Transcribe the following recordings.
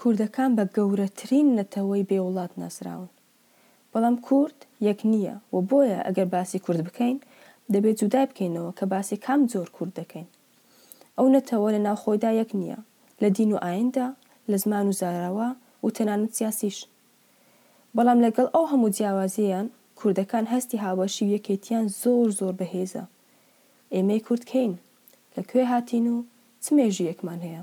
کوردەکان بە گەورەترین نەتەوەی بێ وڵات ناسراون. بەڵام کورد یەک نییە و بۆیە ئەگەر باسی کورد بکەین دەبێت جودای بکەینەوە کە باسی کام جۆر کورد دەکەین. ئەو نەتەوە لە ناو خۆیدا یەک نییە، لە دین و ئاییندا، لە زمان و زاراوە و تەنانەت سیاسیش. بەڵام لەگەڵ ئەو هەموو جیاوازیەیان کوردەکان هەستی هاوبەشی و یەکێتیان زۆر زۆر بەهێزە. ئێمەی کورد کێین؟ لە کوێ هاتین و چ مێژوویەکمان هەیە؟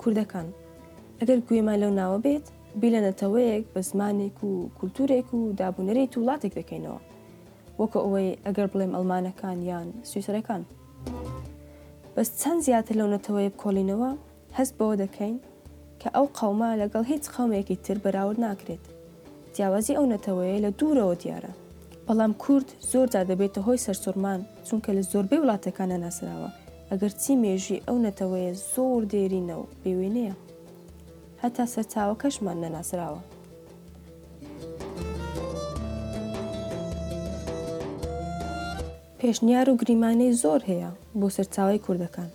کوردەکان، ئەگەر گوێمان لەو ناوە بێت، بیر لە نەتەوەیەک بە زمانێک و کولتوورێک و داب و نەریت و وڵاتێک دەکەینەوە، وەکو ئەوەی ئەگەر بڵێم ئەڵمانەکان یان سویسرەکان. بەس چەند زیاتر لەو نەتەوەیە بکۆڵینەوە، هەست بەوە دەکەین کە ئەو قەومە لەگەڵ هیچ قەومێکی تر بەراورد ناکرێت. جیاوازی ئەو نەتەوەیە لە دوورەوە دیارە. بەڵام کورد زۆر جار دەبێتە هۆی سەرسوڕمان، چونکە لە زۆربەی وڵاتەکان نەناسراوە. ئەگەرچی مێژووی ئەو نەتەوەیە زۆر دێرینە و بێ وێنەیە، هەتا سەرچاوەکەشمان نەناسراوە. پێشنیار و گریمانەی زۆر هەیە بۆ سەرچاوەی کوردەکان.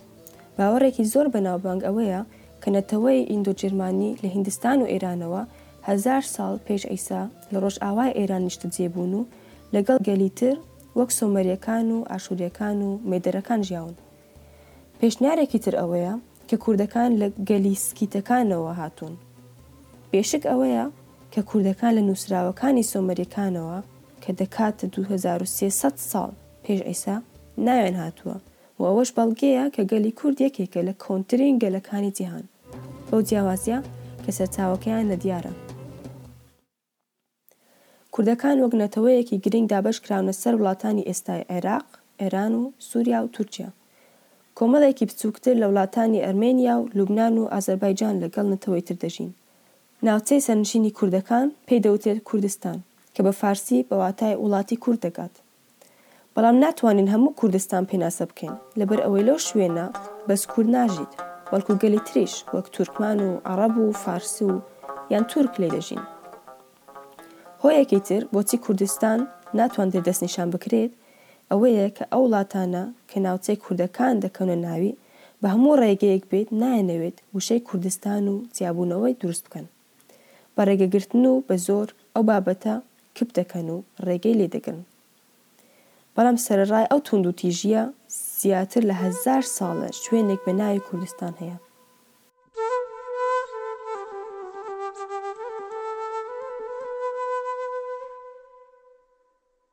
باوەڕێکی زۆر بەناوبانگ ئەوەیە کە نەتەوەی ئیندۆ-جێرمانی لە هیندستان و ئێرانەوە هەزار ساڵ پێش عیسا لە ڕۆژئاوای ئێران نیشتەجێ بوون و لەگەڵ گەلی تر وەک سۆمەریەکان و ئاشوریەکان و مێدەرەکان ژیاون. پێشنیارێکی تر ئەوەیە کە کوردەکان لە گەلی سکیتەکانەوە هاتوون. بێشک ئەوەیە کە کوردەکان لە نووسراوەکانی سۆمەریەکانەوە کە دەکاتە دوو هەزار و سێ سەد ساڵ پێش عیسا ناویان هاتووە و ئەوەش بەڵگەیە کە گەلی کورد یەکێکە لە کۆنترین گەلەکانی جیهان بەو جیاوازیە کە سەرچاوەکەیان نەدیارە. کوردەکان وەک نەتەوەیەکی گرنگ دابەش کراونە سەر وڵاتانی ئێستای عێراق، ئێران و سووریا و تورکیا. کۆمەڵێکی بچووکتر لە وڵاتانی ئەرمێنیا و لوبنان و ئازەربایجان لە گەڵ نەتەوەی تر دەژین. ناوچەی سەرنشینی کوردەکان پێی دەوترێت کوردستان کە بە فارسی بە واتای وڵاتی کورد دەگات. بەڵام ناتوانین هەموو کوردستان پێناسە بکەین لەبەر ئەوەی لەو شوێنە بەس کورد ناژیت بەڵکو گەلی تریش وەک تورکمان و عەڕەب و فارس و یان تورک لێ دەژین هۆیەکی تر بۆچی کوردستان ناتواندرێت دەست نیشان بکرێت ئەوەیە کە ئەو ڵاتانە کە ناوچەی کوردەکان دەکەونە ناوی بە هەموو ڕێگەیەک بێت نایەنەوێت وشەی کوردستان و جیابوونەوەی دروست بکەن. بە ڕێگەگرتن و بە زۆر ئەو بابەتە کپ دەکەن و ڕێگەی لێ دەگرن. بەڵام سەرەڕای ئەو توندوتیژییە زیاتر لە هەزار ساڵە شوێنێک بە ناوی کوردستان هەیە.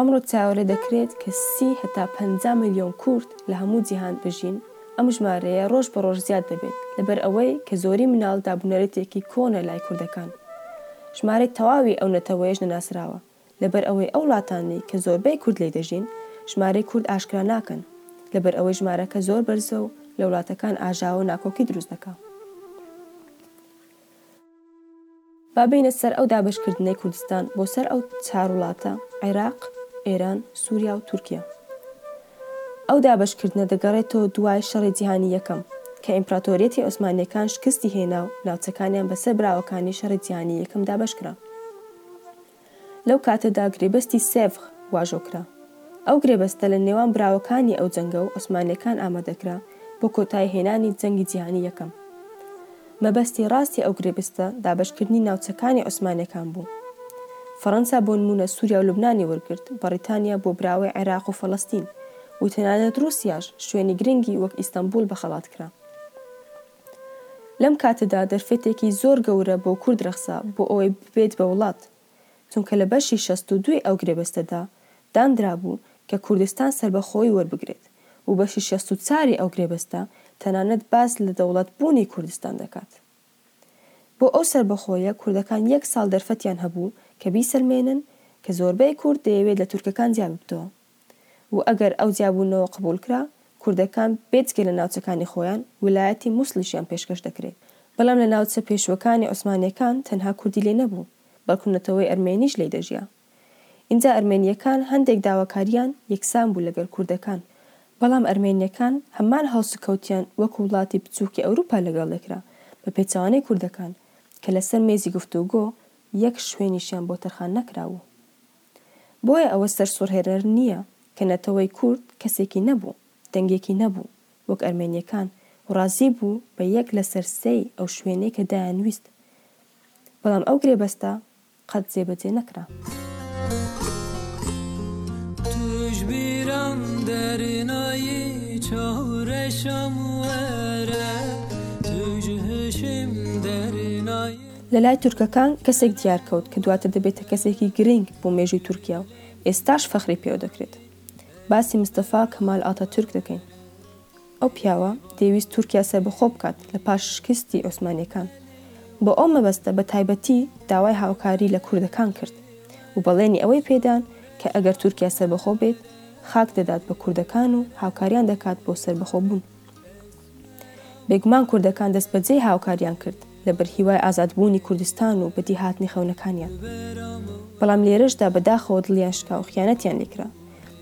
ئەمڕۆ چاوەرێ دەکرێت کە سی هەتا پەنجا ملیۆن کورد لە هەموو جیهان بژین، ئەم ژمارەیە ڕۆژ بە ڕۆژ زیاد دەبێت، لەبەر ئەوەی کە زۆری مناڵ دابونەریتێکی کۆنە لای کوردەکان. ژمارەی تەواوی ئەو نەتەوەیەش نەناسراوە، لەبەر ئەوەی ئەو وڵاتانەی کە زۆربەی کورد لێی دەژین، ژمارەی کورد ئاشکرا ناکەن، لەبەر ئەوەی ژمارەکە زۆر بەرزە و لە وڵاتەکان ئاژاوە و ناکۆکی دروست دەکا. با بێینە سەر ئەو دابەشکردنەی کوردستان بۆ سەر ئەو چار وڵاتە، عێراق، ئێران، سوریا و تورکیا. ئەو دابەشکردنە دەگەڕێتەوە دوای شەڕی جیهانی یەکەم، کە ئیمپراتۆریەتی عوسمانیەکان شکستی هێنا و ناوچەکانیان بەسەر براوەکانی شەڕی جیهانی یەکەم دابەشکرا. لەو کاتەدا گرێبەستی سێڤغ واژۆ کرا. ئەو گرێبەستە لە نێوان براوەکانی ئەو جەنگە و عوسمانییەکان ئامادە کرا بۆ کۆتایی هێنانی جەنگی جیهانی یەکەم. مەبەستی ڕاستی ئەو گرێبستە دابەشکردنی ناوچەکانی عوسمانییەکان بوو. فەڕەنسا بۆ نموونە سووریا و لوبنانی وەرگرت، بەڕیتانیا بۆ براوەی عێراق و فەلەستین و تەنانەت ڕووسیاش شوێنی گرنگی وەک ئیستەنبووڵ بە خەڵات کرا. لەم کاتەدا دەرفەتێکی زۆر گەورە بۆ کورد رەخسا بۆ ئەوەی ببێت بە وڵات، چونکە لە بەشی شەست و دووی ئەو گرێبەستەدا داندرابوو کە کوردستان سەربەخۆیی وەربگرێت و بەشی شەست و چاری ئەو گرێبەستە تەنانەت باس لە دەوڵەت بوونی کوردستان دەکات. بۆ ئەو سەربەخۆیە کوردەکان یەک ساڵ دەرفەتیان هەبوو کە بیسەلمێنن کە زۆربەی کورد دەیەوێت لە تورکەکان جیاببتەوە. و ئەگەر ئەو جیابوونەوە قبوڵ کرا، کوردەکان بێجگە لە ناوچەکانی خۆیان، ویلایەتی موسڵیشیان پێشکەش دەکرێت. بەڵام لە ناوچە پێشووەکانی عوسمانییەکان تەنها کوردی لێ نەبوو، بەڵکو نەتەوەی ئەرمێنیش لێی دەژیا. ئینجا ئەرمێنییەکان هەندێک داواکارییان یەکسان بوو لەگەل کوردەکان. بەڵام ئەرمێنییەکان هەمان هەڵسوکەوتیان وەکو وڵاتی بچووکی ئەوروپا لەگەڵ دەکرا، بە پێچەوانەی کوردەکان، کە لەسەر مێزی گفتوگۆ یەک شوێنیشیان بۆ تەرخان نەکرابوو. بۆیە ئەوە سەرسوڕهێنەر نییە کە نەتەوەی کورد کەسێکی نەبوو، دەنگێکی نەبوو وەک ئەرمێنییەکان و ڕازی بوو بە یەک لەسەر سێی ئەو شوێنەی کە دایانویست. بەڵام ئەو گرێبەستە قەت جێبەجێ نەکرا. لە لای تورکەکان کەسێک دیار کەوت کە دواتر دەبێتە کەسێکی گرنگ بۆ مێژووی تورکیا و ئێستاش فەخری پێوە دەکرێت. باسی مستەفا کەمال ئاتاتورک دەکەین. ئەو پیاوە دەیویست تورکیا سەربەخۆ بکات لە پاش شکستی عوسمانیەکان. بۆ ئەو مەبەستە بە تایبەتی داوای هاوکاری لە کوردەکان کرد و بەڵێنی ئەوەی پێدان کە ئەگەر تورکیا سەربەخۆ بێت خاک دەدات بە کوردەکان و هاوکاریان دەکات بۆ سەربەخۆ بوون. بێگومان کوردەکان دەستبەجێ هاوکاریان کرد لە بەر هیوای ئازادبوونی کوردستان و بەدیهاتنی خەونەکانیان. بەڵام لێرەشدا بە داخەوە دڵیان شکا و خیانەتیان لێ کرا.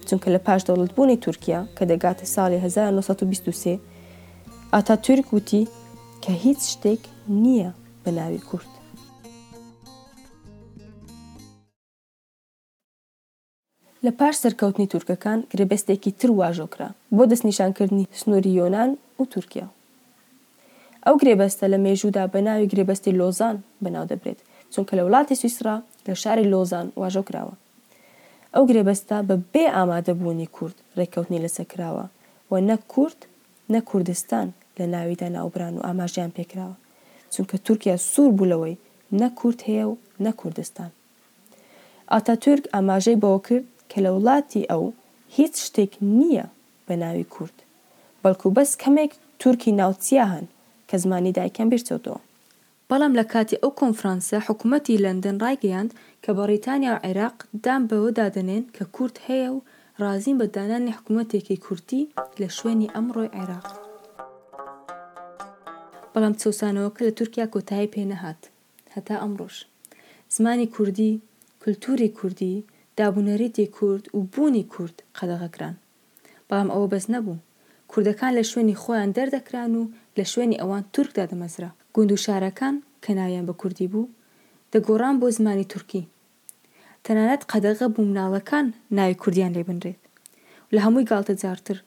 چونکە لە پاش دەوڵەتبوونی تورکیا کە دەگاتە ساڵی هەزار و نۆ سەد و بیست و سێ، ئاتاتورک وتی کە هیچ شتێک نییە بە ناوی کورد. لە پاش سەرکەوتنی تورکەکان گرێبەستێکی تر واژۆ کرا بۆ دەستنیشانکردنی سنووری یۆنان و تورکیا. ئەو گرێبەستە لە مێژوودا بە ناوی گرێبەستی لۆزان بە ناو دەبرێت، چونکە لە وڵاتی سویسڕا لە شاری لۆزان واژۆ کراوە. ئەو گرێبەستە بە بێ ئامادە بوونی کورد ڕێککەوتنی لەسەر کراوە و نە کورد نە کوردستان لە ناویدا ناوبران و ئاماژەیان پێ کراوە، چونکە تورکیا سوور بوو لەوەی نە کورد هەیە و نە کوردستان. ئاتاتورک ئاماژەی بەوە کرد کە لە وڵاتی ئەو هیچ شتێک نییە بە ناوی کورد، بەڵکو بەس کەمێک تورکی ناوچییە هەن کە زمانی دایکیان بیرچۆتەوە. بەڵام لە کاتی ئەو کۆنفرانسە حکومەتی لەندەن ڕایگەیاند کە بەڕیتانیا و عێراق دان بەوەدا دەنێن کە کورد هەیە و ڕازین بە دانانی حکومەتێکی کوردی لە شوێنی ئەمڕۆی عێراق. بەڵام چەوسانەوەکە لە تورکیا کۆتایی پێنەهات. هەتا ئەمڕۆش. زمانی کوردی، کولتووری کوردی، دابونەریتی کورد و بوونی کورد قەدەغە کران. بەڵام ئەوە بەس نەبوو. کوردەکان لە شوێنی خۆیان دەردەکران و لە شوێنی ئەوان تورک دادەمەزرا. گوند و شارەکان کە ناویان بە کوردی بوو، دەگۆڕان بۆ زمانی تورکی. تەنانەت قەدەغە بوو مناڵەکان ناوی کوردیان لێ بنرێت. و لە هەمووی گاڵتەجاڕتر،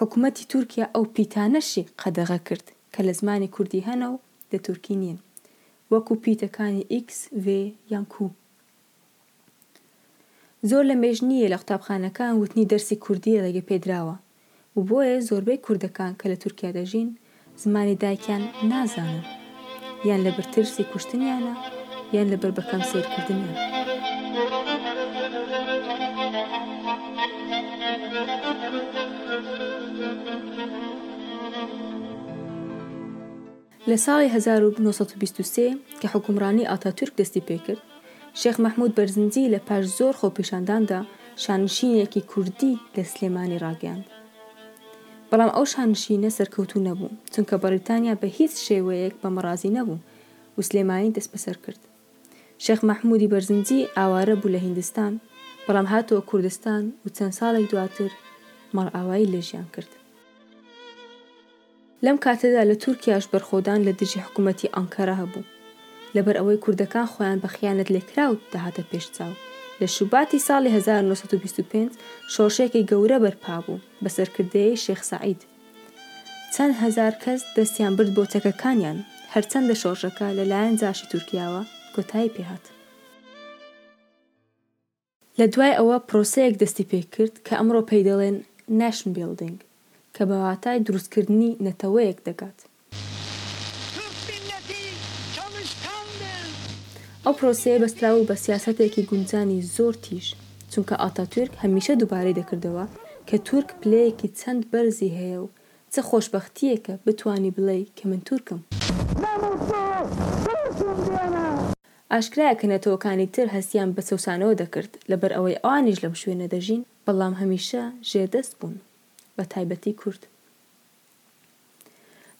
حکوومەتی تورکیا ئەو پیتانەشی قەدەغە کرد کە لە زمانی کوردی هەنە و لە تورکی نین وەکو پیتەکانی ئیکس، ڤێ یان کو. زۆر لەمێژ نییە لە قوتابخانەکان وتنی دەرسی کوردی ڕێگە پێدراوە و بۆیە زۆربەی کوردەکان کە لە تورکیا دەژین زمانی دایکیان نازانن یان لەبر ترسی کوشتنیانە یان لەبەر بە کەم سەیرکردنیان. لە ساڵی هەزار و نۆ سەد و بیست و سێ کە حوکمڕانی ئاتاتورک دەستی پێکرد، شێخ مەحمود بەرزنجی لە پاش زۆر خۆپیشانداندا شانشینێکی کوردی لە سلێمانی ڕاگەیاند. بەڵام ئەو شانشینە سەرکەوتوو نەبوو، چونکە بەڕیتانیا بە هیچ شێوەیەک بەمە ڕازی نەبوو و سلێمانی دەستبەسەر کرد. شێخ مەحمودی بەرزنجی ئاوارە بوو لە هیندستان، بەڵام هاتەوە کوردستان و چەند ساڵێک دواتر ماڵئاوایی لێژیان کرد. لەم کاتەدا لە تورکیاش بەرخۆدان لە دژی حکوومەتی ئانکەرە هەبوو. لەبەر ئەوەی کوردەکان خۆیان بە خیانەتلێکراو دەهاتە پێش چاو، لە شوباتی ساڵی هەزار و نۆ سەد و بیست و پێنج شۆڕشێکی گەورە بەرپا بوو بە سەرکردەیەی شێخ سەعید. چەند هەزار کەس دەستیان برد بۆ چەکەکانیان، هەرچەندە شۆڕشەکە لە لایەن جاشی تورکیاوە کۆتایی پێ هات. لە دوای ئەوە پرۆسەیەک دەستی پێ کرد کە ئەمڕۆ پێی دەڵێن ناشن بیڵدینگ کە بە واتای دروستکردنی نەتەوەیەک دەگات. ئەو پرۆسەیە بەسترا بوو بە سیاسەتێکی گونجانی زۆر تیژ، چونکە ئاتاتورک هەمیشە دووبارەی دەکردەوە کە تورک پلەیەکی چەند بەرزی هەیە و چ خۆشبەختییەکە بتوانی بڵێی کە من تورکم. ئاشکرایە کە نەتەوەکانی تر هەستیان بە چەوسانەوە دەکرد لەبەر ئەوەی ئەوانیش لەم شوێنە دەژین، بەڵام هەمیشە ژێردەست بوون، بە تایبەتی کورد.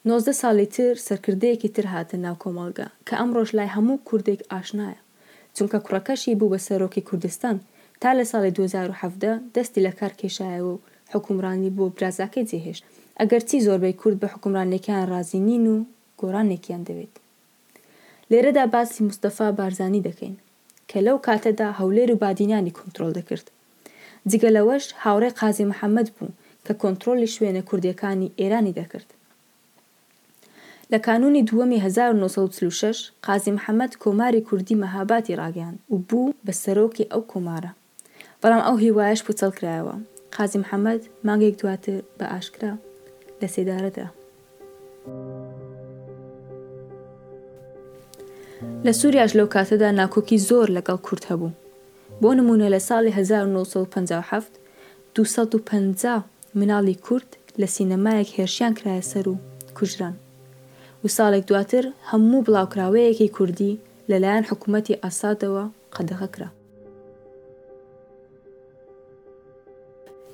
نۆزدە ساڵی تر سەرکردەیەکی تر هاتە ناو کۆمەڵگە، کە ئەمڕۆش لای هەموو کوردێک ئاشنایە، چونکە کوڕەکەشی بوو بە سەرۆکی کوردستان، تا لە ساڵی دوو هەزار و حەڤدە دەستی لە کار کێشایەوە و حوکمڕانی بۆ برازاکەی جێهێشت، ئەگەرچی زۆربەی کورد بە حوکمڕانییەکەیان ڕازی نین و گۆڕانێکیان دەوێت. لێرەدا باسی مستەفا بارزانی دەکەین کە لەو کاتەدا هەولێر و بادینانی کۆنترۆڵ دەکرد. جگە لەوەش هاوڕێ قازی محەمەد بوو کە کۆنترۆڵی شوێنە کوردییەکانی ئێرانی دەکرد. لە کانوونی دووەمی هەزار و نۆ سەد و چل و شەش قازی محەمەد کۆماری کوردی مەهابادی ڕاگەیاند و بوو بە سەرۆکی ئەو کۆمارە. بەڵام ئەو هیوایەش پوچەڵ کرایەوە. قازی محەمەد مانگێک دواتر بە ئاشکرا لە سێدارە درا. لە سوریاش لەو کاتەدا ناکۆکی زۆر لە گەڵ کورد هەبوو. بۆ نموونە لە ساڵی هەزار و نۆ سەد و پەنجا و حەفت دوو سەد و پەنجا مناڵی کورد لە سینەمایەک هێرشیان کرایە سەر و کوژران و ساڵێک دواتر هەموو بڵاوکراوەیەکی کوردی لە لایەن حکوومەتی ئاسادەوە قەدەغە کرا.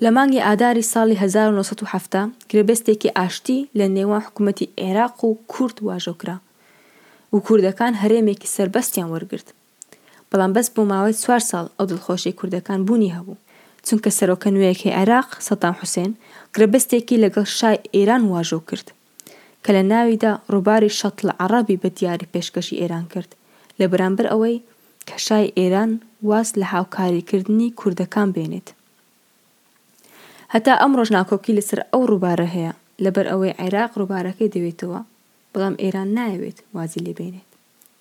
لە مانگی ئاداری ساڵی هەزار و نۆ سەد و حەفتا گرێبەستێکی ئاشتی لە نێوان حکوومەتی عێراق و کورد واژۆ کرا و کوردەکان هەرێمێکی سەربەستیان وەرگرت. بەڵام بەس بۆ ماوەی چوار ساڵ ئەو دڵخۆشیەی کوردەکان بوونی هەبوو. چونکە سەرۆکە نوێیەکەی عێراق، سەدام حوسێن، گرێبەستێکی لەگەڵ شای ئێران واژۆ کرد. کە لە ناویدا ڕووباری شەتڵ عەڕەبی بە دیاری پێشکەشی ئێران کرد لە بەرامبەر ئەوەی کە شای ئێران واز لە هاوکاریکردنی کوردەکان بێنێت. هەتا ئەمڕۆش ناکۆکی لەسەر ئەو ڕووبارە هەیە، لەبەر ئەوەی عێراق ڕووبارەکەی دەوێتەوە، بەڵام ئێران نایەوێت وازی لێ بێنێت.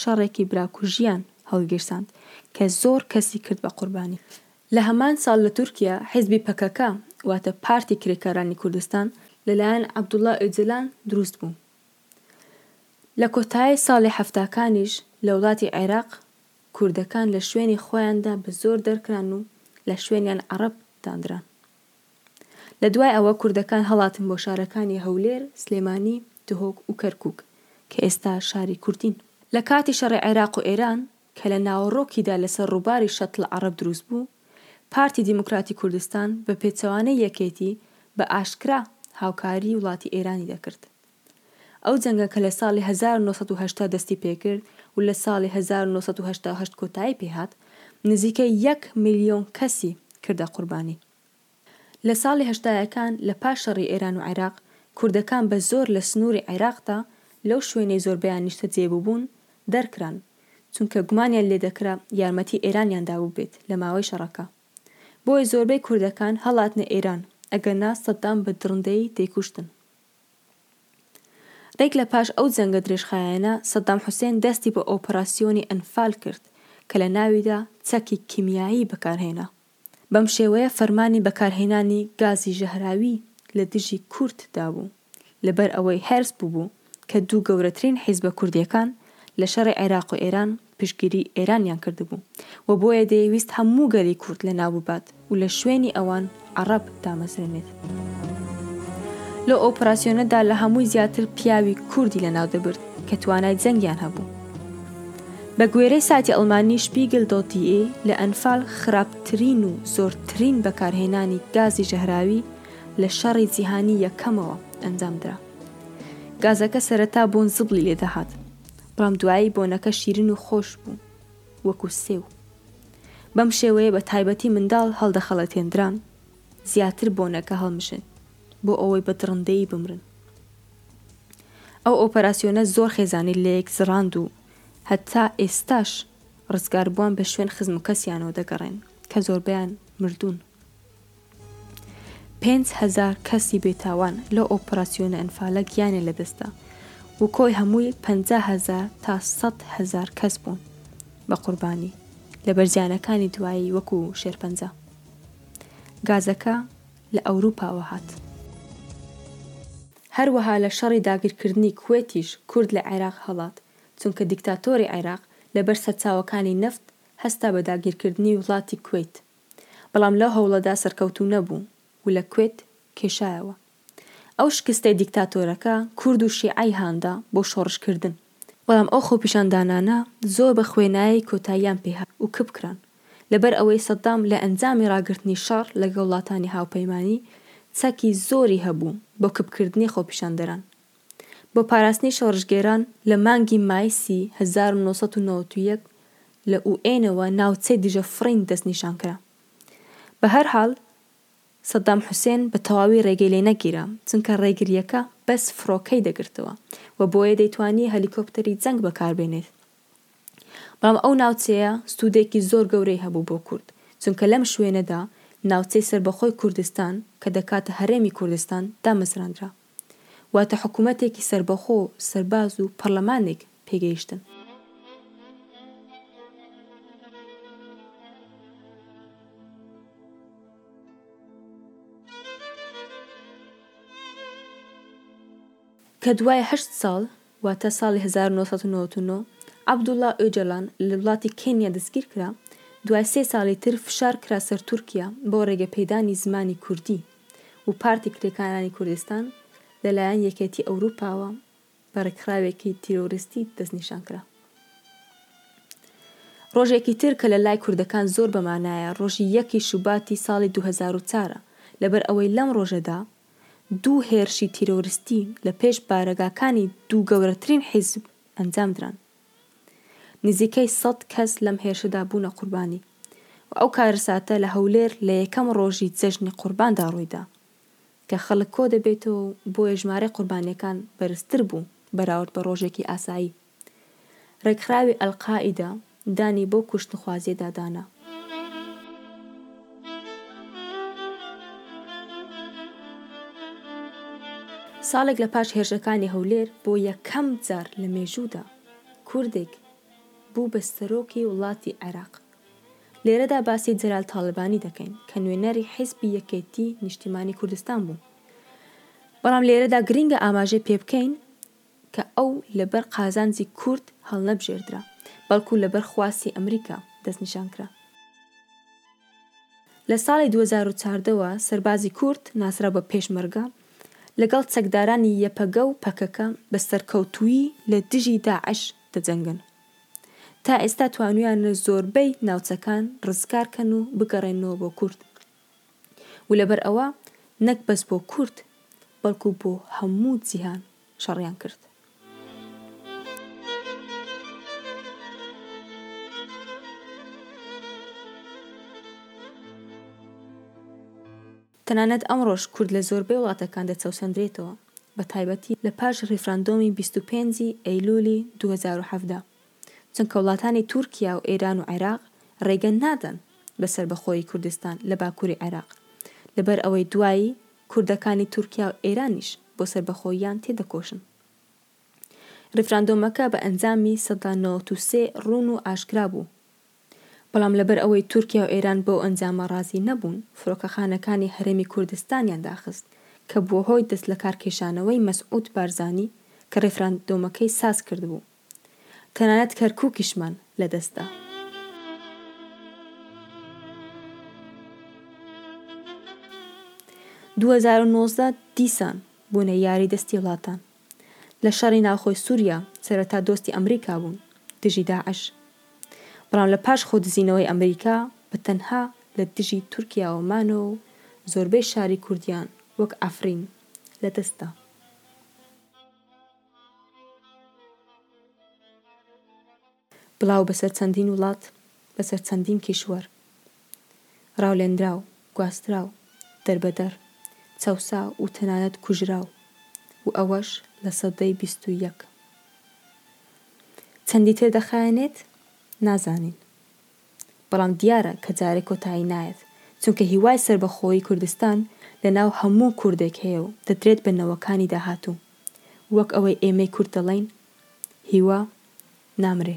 شەڕێکی براکوژییان هەڵگیرساند کە زۆر کەسی کرد بە قوربانی. لە هەمان ساڵ لە تورکیا حیزبی پەکەکە واتە پارتی کرێکارانی کوردستان لەلایەن عەبدوڵا ئۆجەلان دروست بوو. لە کۆتایی ساڵی حەفتاکانیش لە وڵاتی عێراق کوردەکان لە شوێنی خۆیاندا بە زۆر دەرکران و لە شوێنیان عەڕەب داندران. لە دوای ئەوە کوردەکان هەڵاتن بۆ شارەکانی هەولێر، سلێمانی، دهۆک و کەرکووک کە ئێستا شاری کوردین. لە کاتی شەڕی عێراق و ئێران کە لە ناوەڕۆکیدا لەسەر ڕووباری شەتڵ عەڕەب دروست بوو، پارتی دیموکراتی کوردستان بە پێچەوانەی یەکێتی بە ئاشکرا هاوکاری وڵاتی ئێرانی دەکرد. ئەو جەنگە کە لە ساڵی هەزار و نۆ سەد و هەشتا دەستی پێکرد و لە ساڵی هەزار و نۆ سەد و هەشتا و هەشت کۆتایی پێهات، نزیکەی یەک ملیۆن کەسی کردە قوربانی. لە ساڵی هەشتایەکان لە پاش شەڕی ئێران و عێراق، کوردەکان بە زۆر لە سنووری عێراقدا لەو شوێنەی زۆربەیان نیشتەجێ بووبوون دەرکران، چونکە گومانیان لێدەکرا یارمەتی ئێرانیان دابووبێت لە ماوەی شەڕەکە. بۆیە زۆربەی کوردەکان هەڵاتنە ئێران، ئەگەرنا سەدام بە دڕندەیی دەیکوشتن. رێک لە پاش ئەو جەنگە درێژخایەنە، سەدام حوسێن دەستی بە ئۆپراسیۆنی ئەنفال کرد کە لە ناویدا چەکی کیمیایی بەکارهێنا. بەم شێوەیە فەرمانی بەکارهێنانی گازی ژەهراوی لە دژی کورد دابوو، لەبەر ئەوەی حێرس بووبوو کە دوو گەورەترین حیزبە کوردییەکان لە شەڕی عێراق و ئێران، پشتگیری ئێرانیان کردبوو و بۆیە دەیەویست هەموو گەلی کورد لە ناو ببات و لە شوێنی ئەوان عەڕەب دامەزرێنێت. لەو ئۆپراسیۆنەدا لە هەمووی زیاتر پیاوی کوردی لە ناو دەبرد کە توانای جەنگیان هەبوو. بە گوێرەی سایتی ئەڵمانی شپیگل دۆت دی ای لە ئەنفال خراپترین و زۆرترین بەکارهێنانی گازی ژەهراوی لە شەڕی جیهانی یەکەمەوە ئەنجام درا. گازەکە سەرەتا بۆن زبڵی لێ دەهات بەڵام دوایی بۆنەکە شیرن و خۆش بوو وەکو سێو بەم شێوەیە بە تایبەتی منداڵ هەڵدەخەڵەتێندران زیاتر بۆنەکە هەڵمژێن بۆ ئەوەی بە دڕندەیی بمرن ئەو ئۆپەراسیۆنە زۆر خێزانی لەیەک زڕاند و هەتا ئێستاش ڕزگاربووان بە شوێن خزم و کەسیانەوە دەگەڕێن کە زۆربەیان مردوون. پێنج هەزار کەسی بێتاوان لەو ئۆپراسیۆنە ئەنفالە گیانیان لەدەستدا و کۆی هەمووی پەنجا هەزار تا سەد هەزار کەس بوون بە قوربانی لە بەرزیانەکانی دوایی وەکو شێرپەنجە گازەکە لە ئەوروپاوە هات. هەروەها لە شەڕی داگیرکردنی کوێتیش کورد لە عێراق هەڵات چونکە دیکتاتۆری عێراق لەبەر سەرچاوەکانی نەفت هەستا بە داگیرکردنی وڵاتی کوێیت. بەڵام لەو هەوڵەدا سەرکەوتوو نەبوو و لە کوێت کێشایەوە. ئەو شکستەی دیکتاتۆرەکە کورد و شیعەی هاندا بۆ شۆڕشکردن. بەڵام ئەو خۆپیشاندانانە زۆر بە خوێنایەی کۆتاییان پێ هات و کپ کران، لەبەر ئەوەی سەدام لە ئەنجامی ڕاگرتنی شەڕ لەگەڵ وڵاتانی هاوپەیمانی چەکی زۆری هەبوو بۆ کپکردنی خۆپیشاندەران. بۆ پاراستنی شۆڕشگێران لە مانگی مایسی هەزار و نۆ سەد و نەوەد و یەک لە ئوئێنەوە ناوچەی دژە فڕین دەستنیشان کرا. بە هەر حاڵ سەدام حوسێن بە تەواوی ڕێگەی لێ نەگیرا چونکە ڕێگرییەکە بەس فڕۆکەی دەگرتەوە و بۆیە دەیتوانی هەلیکۆپتەری جەنگ بەکار بێنێت. بەڵام ئەو ناوچەیە سوودێکی زۆر گەورەی هەبوو بۆ کورد چونکە لەم شوێنەدا ناوچەی سەربەخۆی کوردستان کە دەکاتە هەرێمی کوردستان دامەزراندرا. واتە حکومەتێکی سەربەخۆ و سەرباز و پەڕلەمانێک پێگەیشتن. کە دوای هەشت ساڵ، واتە ساڵی هەزار و نۆ سەد و نەوەد و نۆ، عەبدوڵڵا ئۆجەلان لە وڵاتی کێنیا دەستگیر کرا، دوای سێ ساڵی تر فشار کرا سەر تورکیا بۆ ڕێگەپێدانی زمانی کوردی. و پارتی کرێکارانی کوردستان لە لایەن یەکێتی ئەوروپاوە بە ڕیکخراوێکی تیرۆریستی دەستنیشان کرا. ڕۆژێکی تر کە لە لای کوردەکان زۆر بە مانایە ڕۆژی یەک ی شوباتی ساڵی دوو هەزار و چوار ە لە بەر ئەوەی لەم ڕۆژەدا دوو هێرشی تیرۆریستی لە پێش بارەگاکانی دوو گەورەترین حیزب ئەنجام دران. نزیکەی سەد کەس لەم هێرشەدا بوونە قوربانی و ئەو کارەساتە لە هەولێر لە یەکەم ڕۆژی جەژنی قورباندا ڕوویدا کە خەڵک کۆ دەبێتەوە و بۆیە ژمارەی قوربانییەکان بەرزتر بوو بەراورد بە ڕۆژێکی ئاسایی. ڕێکخراوی ئەلقائیدە دانی بەو کوشتنخوازییەدا دانا. ساڵێک لە پاش هێرشەکانی هەولێر بۆ یەکەم جار لە مێژوودا کوردێک بوو بە سەرۆکی وڵاتی عێراق. لێرەدا باسی جەلال تاڵەبانی دەکەین کە نوێنەری حیزبی یەکێتی نیشتیمانی کوردستان بوو. بەڵام لێرەدا گرینگە ئاماژەی پێبکەین، کە ئەو لەبەر قازانجی کورد هەڵنەبژێردرا، بەڵکو لەبەر خواستی ئەمریکا دەستنیشان کرا. لە ساڵی دوو هەزار و چواردە وە سەربازی کورد ناسراو بە پێشمەرگە، لەگەڵ چەکدارانی یەپەگە و پەکەکە بە سەرکەوتوویی لە دژی داعش دەجەنگن. تا ئێستا توانویانە زۆربەی ناوچەکان ڕزگارکەن و بگەڕێننەوە بۆ کورد. و لەبەر ئەوە نەک بەس بۆ کورد بەڵکو بۆ هەموو جیهان شەڕیان کرد. تەنانەت ئەمڕۆش کورد لە زۆربەی وڵاتەکان دەچەوسەندرێتەوە، بەتایبەتی لە پاش ڕیفراندۆمی بیست و پێنج ی ئەیلوولی دوو هەزار و حەڤدە چونکە وڵاتانی تورکیا و ئێران و عێراق ڕێگە نادەن بە سەربەخۆیی کوردستان لە باکووری عێراق، لەبەر ئەوەی دوایی کوردەکانی تورکیا و ئێرانیش بۆ سەربەخۆییان تێدەکۆشن. ڕیفراندۆمەکە بە ئەنجامی سەدا نەوەت و سێ ڕوون و ئاشکرا بوو، بەڵام لەبەر ئەوەی تورکیا و ئێران بەو ئەنجامە ڕازی نەبوون، فرۆکەخانەکانی هەرێمی کوردستانیان داخست، کە بووە هۆی دەستلەکارکێشانەوەی مەسعود بارزانی کە ڕیفراندۆمەکەی ساز کردبوو. تەنانەت کەرکوکیشمان لەدەستدا. دوو هەزار و نۆزدە دیسان بوونە یاری دەستی وڵاتان. لە شەڕی ناوخۆی سوریا سەرەتا دۆستی ئەمریکا بوون دژی داعش. بەڵام لە پاش خۆدزینەوەی ئەمریکا بە تەنها لە دژی تورکیاوە مانەوە و زۆربەی شاری کوردیان وەک عەفرین لەدەستدا. بڵاو بەسەر چەندین وڵات، بەسەر چەندین کیشوەر، ڕاولێنراو، گواستراو، دەربەدەر، چەوساو و تەنانەت کوژراو و ئەوەش لە سەدەی بیست و یەک. چەندی تێدەخایەنێت نازانین. بەڵام دیارە کە جارێ کۆتایی نایەت، چونکە هیوای سەربەخۆیی کوردستان لە ناو هەموو کوردێک هەیە و دەدرێت بە نەوەکانی داهاتوو، وەک ئەوەی ئێمەی کورد دەڵێین، هیوا نامرێ.